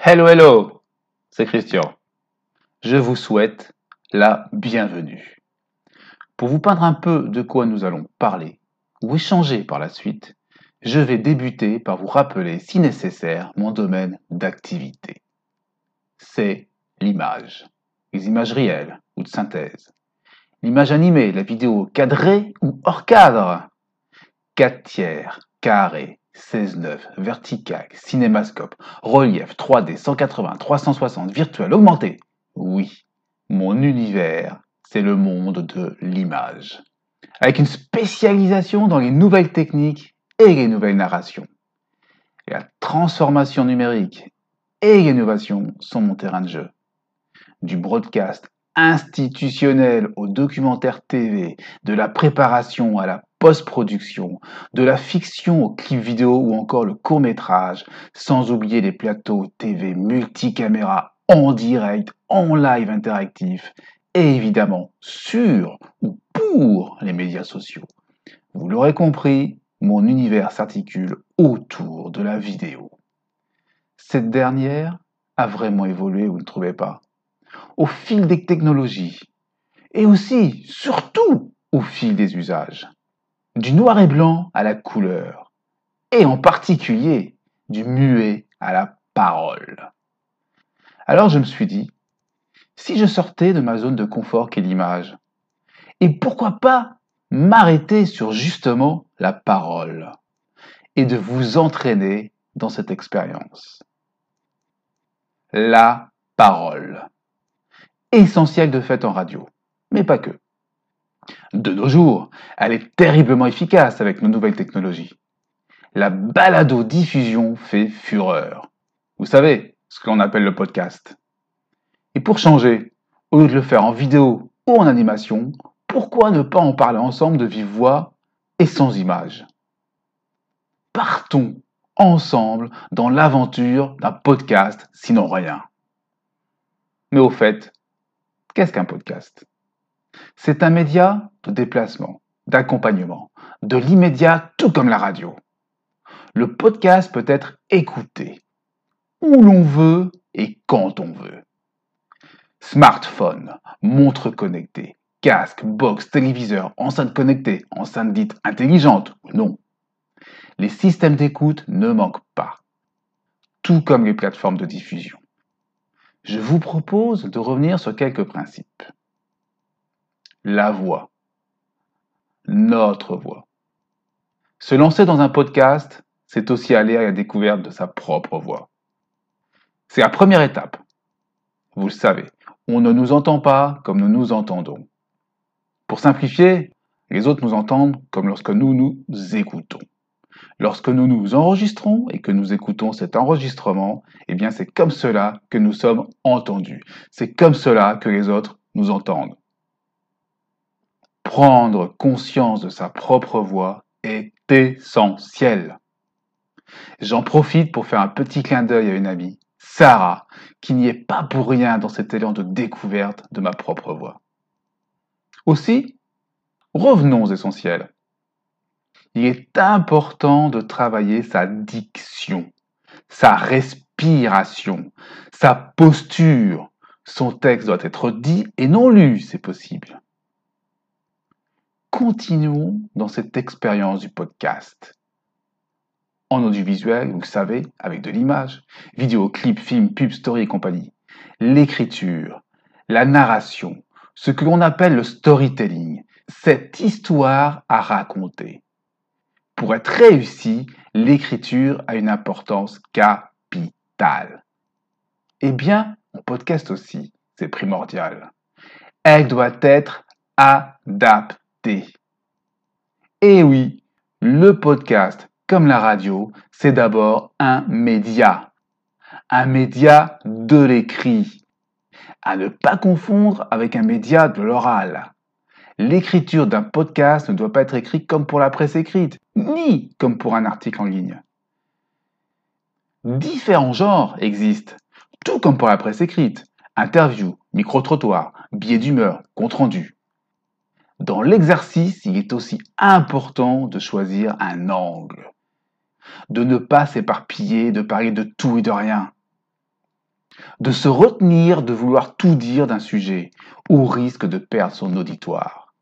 Hello, hello, c'est Christian. Je vous souhaite la bienvenue. Pour vous peindre un peu de quoi nous allons parler ou échanger par la suite, je vais débuter par vous rappeler, si nécessaire, mon domaine d'activité. C'est l'image. Les images réelles ou de synthèse. L'image animée, la vidéo cadrée ou hors cadre. 4 tiers, carré, 16-9, vertical, cinémascope, relief, 3D, 180, 360, virtuel, augmenté. Oui, mon univers, c'est le monde de l'image. Avec une spécialisation dans les nouvelles techniques et les nouvelles narrations. La transformation numérique et l'innovation sont mon terrain de jeu. Du broadcast institutionnel au documentaire TV, de la préparation à la post-production, de la fiction au clip vidéo ou encore le court métrage, sans oublier les plateaux TV multicaméra en direct, en live interactif et évidemment sur ou pour les médias sociaux. Vous l'aurez compris, mon univers s'articule autour de la vidéo. Cette dernière a vraiment évolué, vous ne trouvez pas? Au fil des technologies et aussi, surtout, au fil des usages du noir et blanc à la couleur, et en particulier du muet à la parole. Alors je me suis dit, si je sortais de ma zone de confort qu'est l'image, et pourquoi pas m'arrêter sur justement la parole, et de vous entraîner dans cette expérience. La parole. Essentielle de fait en radio, mais pas que de nos jours, elle est terriblement efficace avec nos nouvelles technologies. La balado-diffusion fait fureur. Vous savez, ce que l'on appelle le podcast. Et pour changer, au lieu de le faire en vidéo ou en animation, pourquoi ne pas en parler ensemble de vive voix et sans images? Partons ensemble dans l'aventure d'un podcast, sinon rien. Mais au fait, qu'est-ce qu'un podcast? C'est un média de déplacement, d'accompagnement, de l'immédiat, tout comme la radio. Le podcast peut être écouté où l'on veut et quand on veut. Smartphone, montre connectée, casque, box, téléviseur, enceinte connectée, enceinte dite intelligente ou non. Les systèmes d'écoute ne manquent pas, tout comme les plateformes de diffusion. Je vous propose de revenir sur quelques principes la voix. Notre voix. Se lancer dans un podcast, c'est aussi aller à la découverte de sa propre voix. C'est la première étape. Vous le savez, on ne nous entend pas comme nous nous entendons. Pour simplifier, les autres nous entendent comme lorsque nous nous écoutons. Lorsque nous nous enregistrons et que nous écoutons cet enregistrement, eh bien c'est comme cela que nous sommes entendus. C'est comme cela que les autres nous entendent. Prendre conscience de sa propre voix est essentiel. J'en profite pour faire un petit clin d'œil à une amie, Sarah, qui n'y est pas pour rien dans cet élan de découverte de ma propre voix. Aussi, revenons aux essentiels. Il est important de travailler sa diction, sa respiration, sa posture. Son texte doit être dit et non lu, c'est possible continuons dans cette expérience du podcast. En audiovisuel, vous le savez, avec de l'image, vidéo, clip, film, pub, story et compagnie. L'écriture, la narration, ce que l'on appelle le storytelling, cette histoire à raconter. Pour être réussi, l'écriture a une importance capitale. Eh bien, en podcast aussi, c'est primordial. Elle doit être adaptée et eh oui, le podcast, comme la radio, c'est d'abord un média. Un média de l'écrit. À ne pas confondre avec un média de l'oral. L'écriture d'un podcast ne doit pas être écrite comme pour la presse écrite, ni comme pour un article en ligne. Différents genres existent, tout comme pour la presse écrite. Interview, micro-trottoir, billet d'humeur, compte-rendu. Dans l'exercice, il est aussi important de choisir un angle, de ne pas s'éparpiller, de parler de tout et de rien. de se retenir de vouloir tout dire d'un sujet, au risque de perdre son auditoire.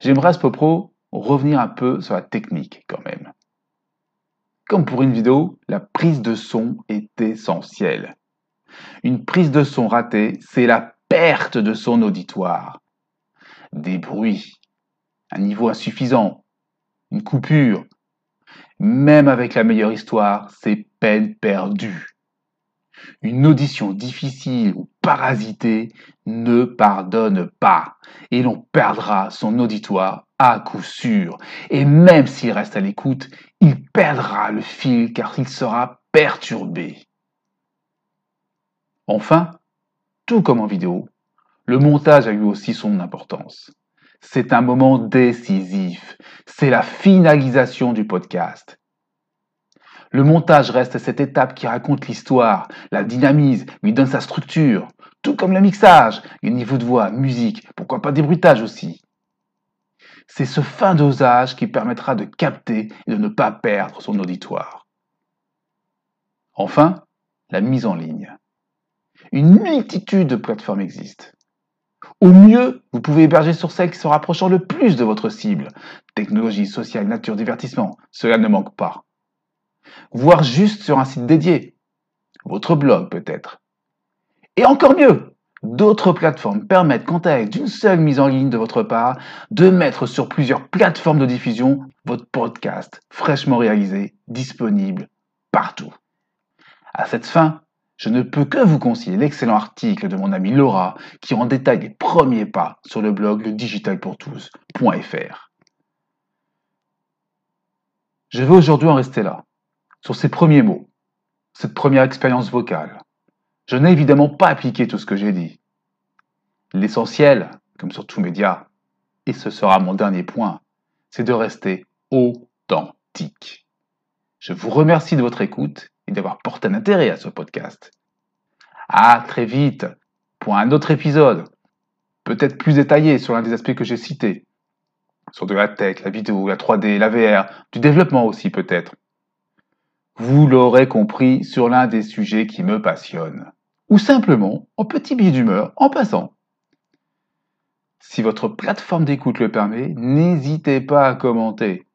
J'aimerais à ce propos revenir un peu sur la technique quand même. Comme pour une vidéo, la prise de son est essentielle. Une prise de son ratée, c'est la perte de son auditoire. Des bruits, un niveau insuffisant, une coupure. Même avec la meilleure histoire, c'est peine perdue. Une audition difficile ou parasitée ne pardonne pas et l'on perdra son auditoire à coup sûr. Et même s'il reste à l'écoute, il perdra le fil car il sera perturbé. Enfin, tout comme en vidéo, le montage a eu aussi son importance. C'est un moment décisif. C'est la finalisation du podcast. Le montage reste cette étape qui raconte l'histoire, la dynamise, lui donne sa structure, tout comme le mixage, le niveau de voix, musique, pourquoi pas des bruitages aussi. C'est ce fin dosage qui permettra de capter et de ne pas perdre son auditoire. Enfin, la mise en ligne. Une multitude de plateformes existent. Au mieux, vous pouvez héberger sur celle qui se rapprochant le plus de votre cible. Technologie, sociale, nature, divertissement, cela ne manque pas voire juste sur un site dédié. Votre blog peut-être. Et encore mieux, d'autres plateformes permettent quant à elles d'une seule mise en ligne de votre part de mettre sur plusieurs plateformes de diffusion votre podcast fraîchement réalisé, disponible partout. À cette fin, je ne peux que vous conseiller l'excellent article de mon ami Laura qui en détaille les premiers pas sur le blog le digitalpourtous.fr. Je vais aujourd'hui en rester là sur ces premiers mots, cette première expérience vocale. Je n'ai évidemment pas appliqué tout ce que j'ai dit. L'essentiel, comme sur tout média, et ce sera mon dernier point, c'est de rester authentique. Je vous remercie de votre écoute et d'avoir porté un intérêt à ce podcast. À très vite pour un autre épisode, peut-être plus détaillé sur l'un des aspects que j'ai cités, sur de la tech, la vidéo, la 3D, la VR, du développement aussi peut-être. Vous l'aurez compris sur l'un des sujets qui me passionnent. Ou simplement en petit billet d'humeur en passant. Si votre plateforme d'écoute le permet, n'hésitez pas à commenter.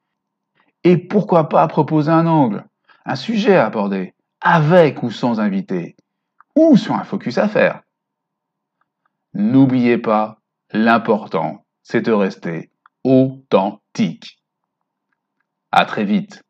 Et pourquoi pas proposer un angle, un sujet à aborder, avec ou sans invité, ou sur un focus à faire. N'oubliez pas, l'important, c'est de rester authentique. À très vite.